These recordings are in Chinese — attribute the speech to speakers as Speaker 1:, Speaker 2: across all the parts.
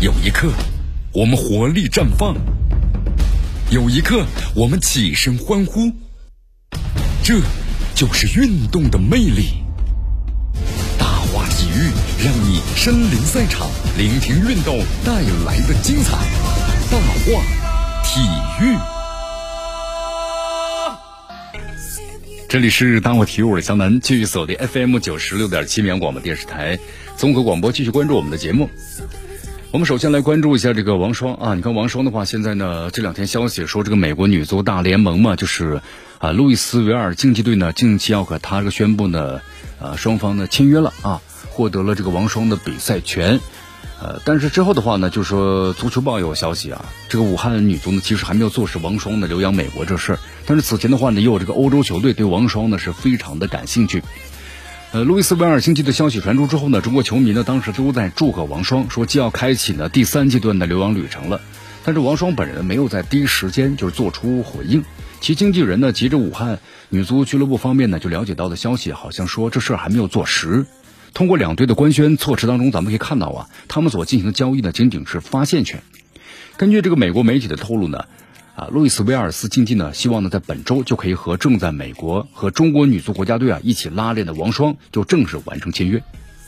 Speaker 1: 有一刻，我们活力绽放；有一刻，我们起身欢呼。这就是运动的魅力。大话体育，让你身临赛场，聆听运动带来的精彩。大话体育，这里是大话体育，我是江南，继续锁定 FM 九十六点七绵阳广播电视台综合广播，继续关注我们的节目。我们首先来关注一下这个王霜啊，你看王霜的话，现在呢这两天消息说这个美国女足大联盟嘛，就是啊路易斯维尔竞技队呢近期要和他这个宣布呢，呃双方呢签约了啊，获得了这个王霜的比赛权，呃但是之后的话呢，就说足球报有消息啊，这个武汉女足呢其实还没有坐实王霜的留洋美国这事儿，但是此前的话呢，也有这个欧洲球队对王霜呢是非常的感兴趣。呃，路易斯维尔星期的消息传出之后呢，中国球迷呢当时都在祝贺王霜，说既要开启呢第三阶段的留洋旅程了。但是王霜本人没有在第一时间就是做出回应。其经纪人呢，急着武汉女足俱乐部方面呢就了解到的消息，好像说这事儿还没有坐实。通过两队的官宣措辞当中，咱们可以看到啊，他们所进行的交易呢仅仅是发现权。根据这个美国媒体的透露呢。啊，路易斯维尔斯竞技呢，希望呢在本周就可以和正在美国和中国女足国家队啊一起拉练的王霜就正式完成签约。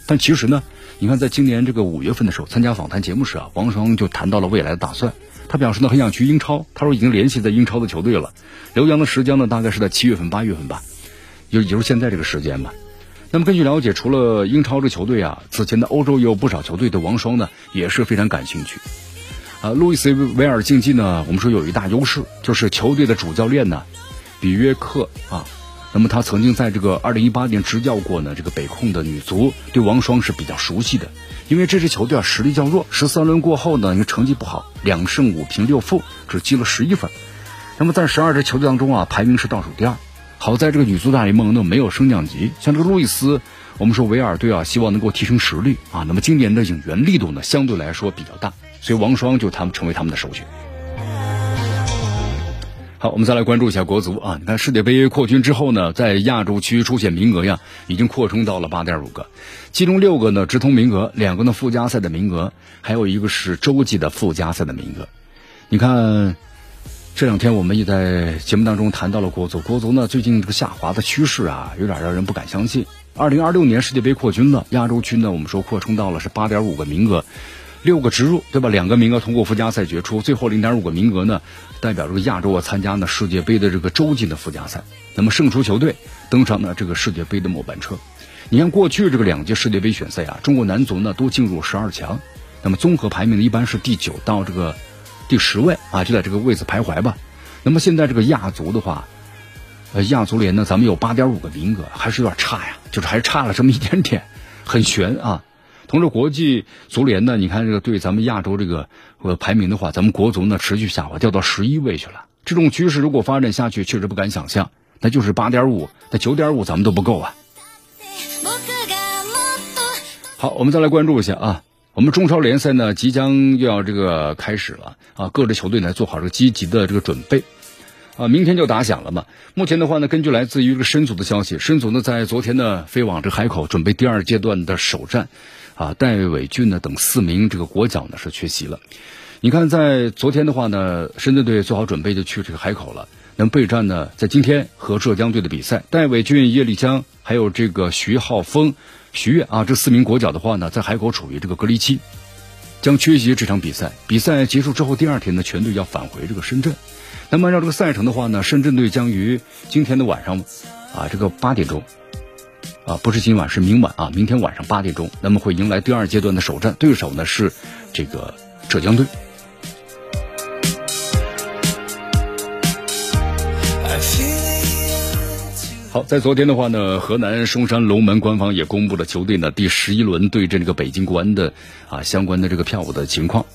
Speaker 1: 但其实呢，你看在今年这个五月份的时候参加访谈节目时啊，王霜就谈到了未来的打算。他表示呢很想去英超，他说已经联系在英超的球队了。留洋的时间呢大概是在七月份八月份吧，就也就是现在这个时间吧。那么根据了解，除了英超这球队啊，此前的欧洲也有不少球队对王霜呢也是非常感兴趣。啊，路易斯维尔竞技呢，我们说有一大优势，就是球队的主教练呢，比约克啊，那么他曾经在这个二零一八年执教过呢这个北控的女足，对王霜是比较熟悉的。因为这支球队啊实力较弱，十三轮过后呢，因为成绩不好，两胜五平六负，只积了十一分。那么在十二支球队当中啊，排名是倒数第二。好在这个女足大联盟呢没有升降级，像这个路易斯，我们说维尔队啊，希望能够提升实力啊。那么今年的引援力度呢相对来说比较大。所以王霜就他们成为他们的首选。好，我们再来关注一下国足啊！你看世界杯扩军之后呢，在亚洲区出现名额呀，已经扩充到了八点五个，其中六个呢直通名额，两个呢附加赛的名额，还有一个是洲际的附加赛的名额。你看这两天我们也在节目当中谈到了国足，国足呢最近这个下滑的趋势啊，有点让人不敢相信。二零二六年世界杯扩军了，亚洲区呢我们说扩充到了是八点五个名额。六个植入，对吧？两个名额通过附加赛决出，最后零点五个名额呢，代表这个亚洲啊参加呢世界杯的这个洲际的附加赛。那么胜出球队登上呢这个世界杯的末班车。你看过去这个两届世界杯选赛啊，中国男足呢都进入十二强，那么综合排名呢一般是第九到这个第十位啊，就在这个位置徘徊吧。那么现在这个亚足的话，呃，亚足联呢咱们有八点五个名额，还是有点差呀，就是还差了这么一点点，很悬啊。同时，国际足联呢，你看这个对咱们亚洲这个呃排名的话，咱们国足呢持续下滑，掉到十一位去了。这种趋势如果发展下去，确实不敢想象。那就是八点五，那九点五咱们都不够啊。好，我们再来关注一下啊，我们中超联赛呢即将又要这个开始了啊，各支球队呢做好这个积极的这个准备啊，明天就打响了嘛。目前的话呢，根据来自于这个申足的消息，申足呢在昨天呢飞往这海口，准备第二阶段的首战。啊，戴伟俊呢等四名这个国脚呢是缺席了。你看，在昨天的话呢，深圳队做好准备就去这个海口了。那么备战呢，在今天和浙江队的比赛，戴伟俊、叶立江还有这个徐浩峰、徐悦啊，这四名国脚的话呢，在海口处于这个隔离期，将缺席这场比赛。比赛结束之后，第二天呢，全队要返回这个深圳。那么按照这个赛程的话呢，深圳队将于今天的晚上啊，这个八点钟。啊，不是今晚，是明晚啊！明天晚上八点钟，那么会迎来第二阶段的首战，对手呢是这个浙江队。好，在昨天的话呢，河南嵩山龙门官方也公布了球队呢第十一轮对阵这个北京国安的啊相关的这个票务的情况。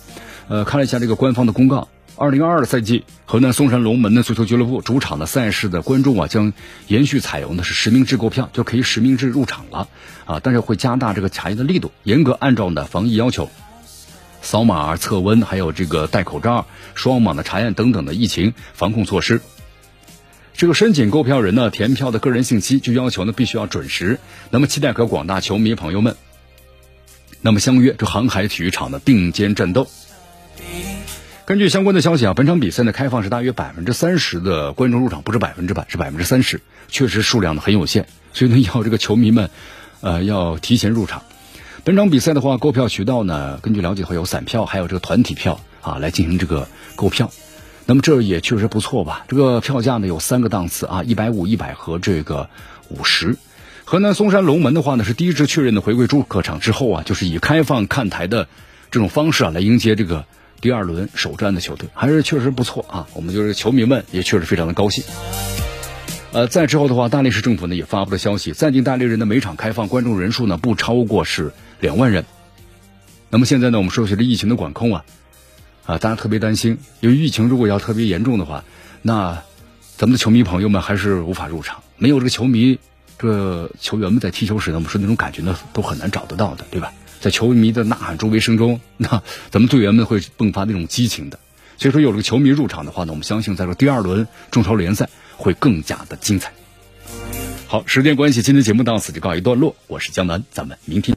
Speaker 1: 呃，看了一下这个官方的公告。二零二二赛季，河南嵩山龙门的足球俱乐部主场的赛事的观众啊，将延续采用的是实名制购票，就可以实名制入场了啊！但是会加大这个查验的力度，严格按照呢防疫要求，扫码测温，还有这个戴口罩、双码的查验等等的疫情防控措施。这个申请购票人呢，填票的个人信息就要求呢必须要准时。那么期待和广大球迷朋友们。那么相约这航海体育场的并肩战斗。根据相关的消息啊，本场比赛呢开放是大约百分之三十的观众入场，不是百分之百，是百分之三十，确实数量呢很有限，所以呢要这个球迷们，呃要提前入场。本场比赛的话，购票渠道呢，根据了解的话有散票，还有这个团体票啊来进行这个购票。那么这也确实不错吧？这个票价呢有三个档次啊，一百五、一百和这个五十。河南嵩山龙门的话呢是第一支确认的回归主客场之后啊，就是以开放看台的这种方式啊来迎接这个。第二轮首战的球队还是确实不错啊，我们就是球迷们也确实非常的高兴。呃，在之后的话，大连市政府呢也发布了消息，暂定大连人的每场开放观众人数呢不超过是两万人。那么现在呢，我们说起这疫情的管控啊，啊，大家特别担心，由于疫情如果要特别严重的话，那咱们的球迷朋友们还是无法入场，没有这个球迷，这球员们在踢球时呢，我们说那种感觉呢都很难找得到的，对吧？在球迷的呐喊、助威声中，那咱们队员们会迸发那种激情的。所以说，有了球迷入场的话呢，我们相信在说第二轮中超联赛会更加的精彩。好，时间关系，今天节目到此就告一段落。我是江南，咱们明天。